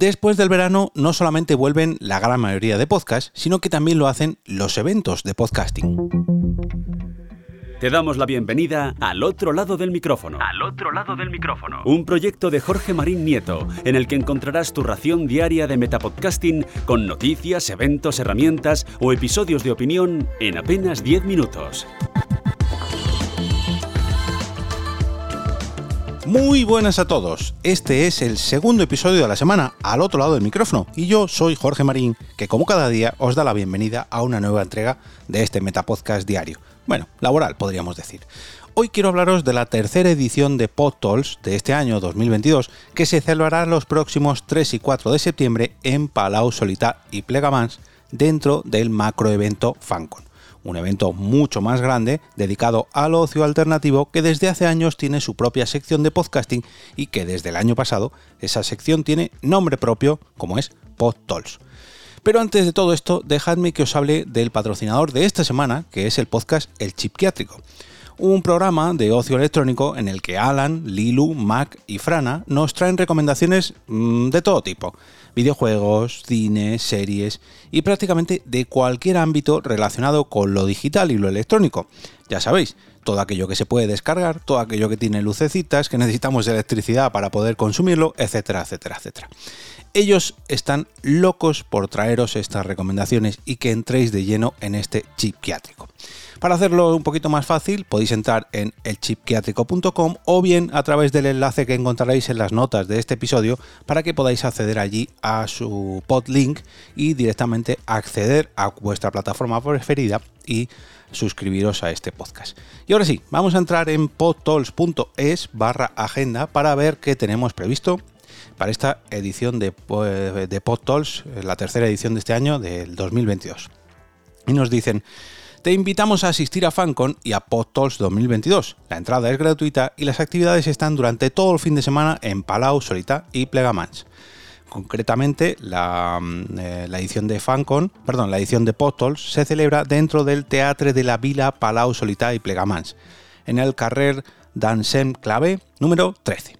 Después del verano no solamente vuelven la gran mayoría de podcasts, sino que también lo hacen los eventos de podcasting. Te damos la bienvenida al otro lado del micrófono. Al otro lado del micrófono. Un proyecto de Jorge Marín Nieto, en el que encontrarás tu ración diaria de metapodcasting con noticias, eventos, herramientas o episodios de opinión en apenas 10 minutos. Muy buenas a todos. Este es el segundo episodio de la semana al otro lado del micrófono y yo soy Jorge Marín, que como cada día os da la bienvenida a una nueva entrega de este Metapodcast diario. Bueno, laboral podríamos decir. Hoy quiero hablaros de la tercera edición de PodTools de este año 2022, que se celebrará los próximos 3 y 4 de septiembre en Palau Solità y Plegamans dentro del macroevento FanCon un evento mucho más grande dedicado al ocio alternativo que desde hace años tiene su propia sección de podcasting y que desde el año pasado esa sección tiene nombre propio como es PodTools. Pero antes de todo esto, dejadme que os hable del patrocinador de esta semana, que es el podcast El Chipquiátrico un programa de ocio electrónico en el que Alan, Lilu, Mac y Frana nos traen recomendaciones mm, de todo tipo videojuegos, cine, series y prácticamente de cualquier ámbito relacionado con lo digital y lo electrónico. Ya sabéis, todo aquello que se puede descargar, todo aquello que tiene lucecitas, que necesitamos electricidad para poder consumirlo, etcétera, etcétera, etcétera. Ellos están locos por traeros estas recomendaciones y que entréis de lleno en este chip psiquiátrico. Para hacerlo un poquito más fácil, podéis entrar en elchipquiátrico.com o bien a través del enlace que encontraréis en las notas de este episodio para que podáis acceder allí a su podlink y directamente acceder a vuestra plataforma preferida y suscribiros a este podcast. Y ahora sí, vamos a entrar en podtols.es barra agenda para ver qué tenemos previsto para esta edición de, de PodTools, la tercera edición de este año, del 2022. Y nos dicen, te invitamos a asistir a FanCon y a PodTools 2022. La entrada es gratuita y las actividades están durante todo el fin de semana en Palau, Solita y Plegamans. Concretamente, la, mm, eh, edición de FanCon, perdón, la edición de PodTools se celebra dentro del Teatre de la Vila Palau, Solita y Plegamans, en el carrer d'Ansem Clave número 13.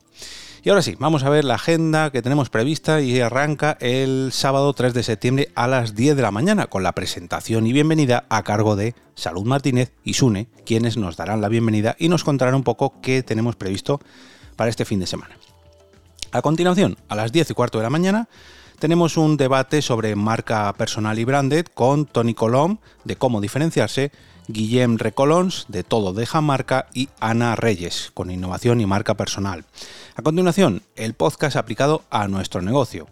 Y ahora sí, vamos a ver la agenda que tenemos prevista y arranca el sábado 3 de septiembre a las 10 de la mañana con la presentación y bienvenida a cargo de Salud Martínez y Sune, quienes nos darán la bienvenida y nos contarán un poco qué tenemos previsto para este fin de semana. A continuación, a las 10 y cuarto de la mañana, tenemos un debate sobre marca personal y branded con Tony Colom de cómo diferenciarse Guillem Recolons de Todo Deja Marca y Ana Reyes con Innovación y Marca Personal. A continuación, el podcast aplicado a nuestro negocio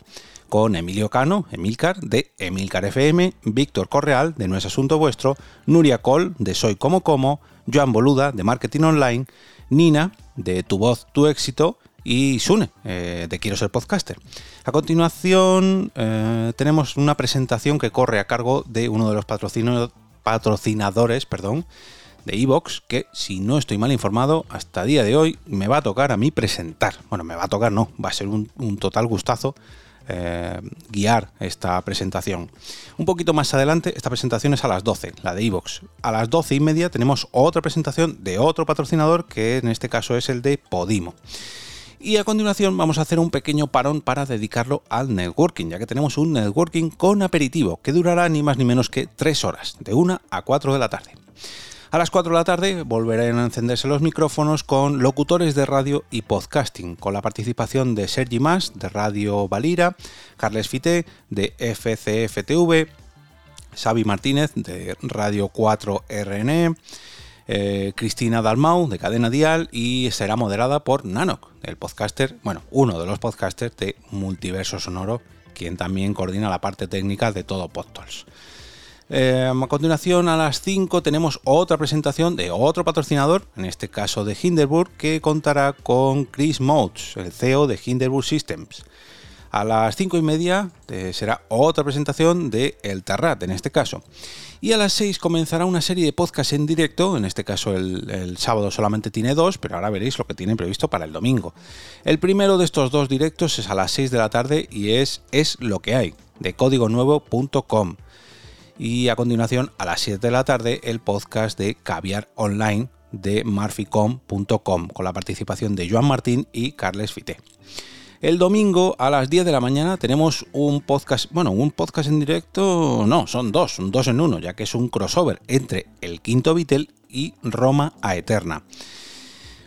con Emilio Cano, Emilcar, de Emilcar FM, Víctor Correal, de No es Asunto Vuestro, Nuria Col, de Soy Como Como, Joan Boluda, de Marketing Online, Nina, de Tu Voz, Tu Éxito, y Sune, eh, de Quiero Ser Podcaster. A continuación, eh, tenemos una presentación que corre a cargo de uno de los patrocinadores, perdón, de Evox, que si no estoy mal informado, hasta día de hoy me va a tocar a mí presentar. Bueno, me va a tocar, no, va a ser un, total gustazo eh, guiar esta presentación. Un poquito más adelante, esta presentación es a las 12, la de Evox. A las 12 y media tenemos otra presentación de otro patrocinador, que en este caso es el de Podimo. Y a continuación vamos a hacer un pequeño parón para dedicarlo al networking, ya que tenemos un networking con aperitivo que durará ni más ni menos que 3 horas, de 1 a 4 de la tarde. A las 4 de la tarde volverán a encenderse los micrófonos con locutores de radio y podcasting, con la participación de Sergi Mas, de Radio Valira, Carles Fité, de FCFTV, Xavi Martínez, de Radio 4 RNE, eh, Cristina Dalmau de Cadena Dial y será moderada por Nanok, el podcaster, bueno, uno de los podcasters de Multiverso Sonoro, quien también coordina la parte técnica de todo PodTools. Eh, a continuación, a las 5 tenemos otra presentación de otro patrocinador, en este caso de Hinderburg, que contará con Chris Motes, el CEO de Hinderburg Systems. A las 5 y media eh, será otra presentación de El Terrat, en este caso. Y a las 6 comenzará una serie de podcasts en directo, en este caso el, sábado solamente tiene dos, pero ahora veréis lo que tiene previsto para el domingo. El primero de estos dos directos es a las 6 de la tarde y es Es lo que hay, de códigonuevo.com. Y a continuación, a las 7 de la tarde, el podcast de Caviar Online de marficom.com, con la participación de Joan Martín y Carles Fité. El domingo a las 10 de la mañana tenemos un podcast, bueno, un podcast en directo, no, son dos, dos en uno, ya que es un crossover entre el quinto Beatle y Roma a Eterna.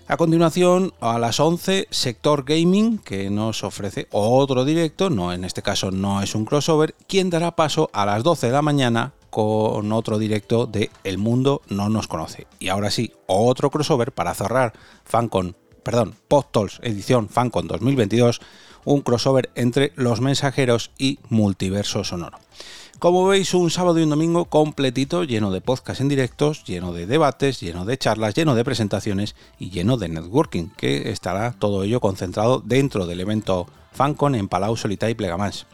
A continuación, a las 11, Sector Gaming, que nos ofrece otro directo, no en este caso no es un crossover, quien dará paso a las 12 de la mañana con otro directo de El Mundo no nos conoce. Y ahora sí, otro crossover para cerrar FanCon, perdón, PodTools edición FanCon 2022, un crossover entre Los Mensajeros y Multiverso Sonoro. Como veis, un sábado y un domingo completito, lleno de podcasts en directos, lleno de debates, lleno de charlas, lleno de presentaciones y lleno de networking, que estará todo ello concentrado dentro del evento FanCon en Palau Solita y Plegamans.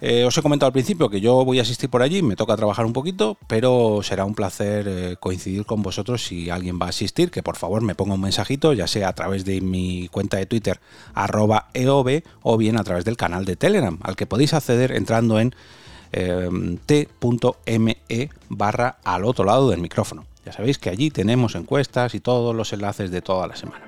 Eh, os he comentado al principio que yo voy a asistir por allí, me toca trabajar un poquito, pero será un placer eh, coincidir con vosotros si alguien va a asistir, que por favor me ponga un mensajito, ya sea a través de mi cuenta de Twitter, arroba EOB, o bien a través del canal de Telegram, al que podéis acceder entrando en Em, t.me barra al otro lado del micrófono. Ya sabéis que allí tenemos encuestas y todos los enlaces de toda la semana.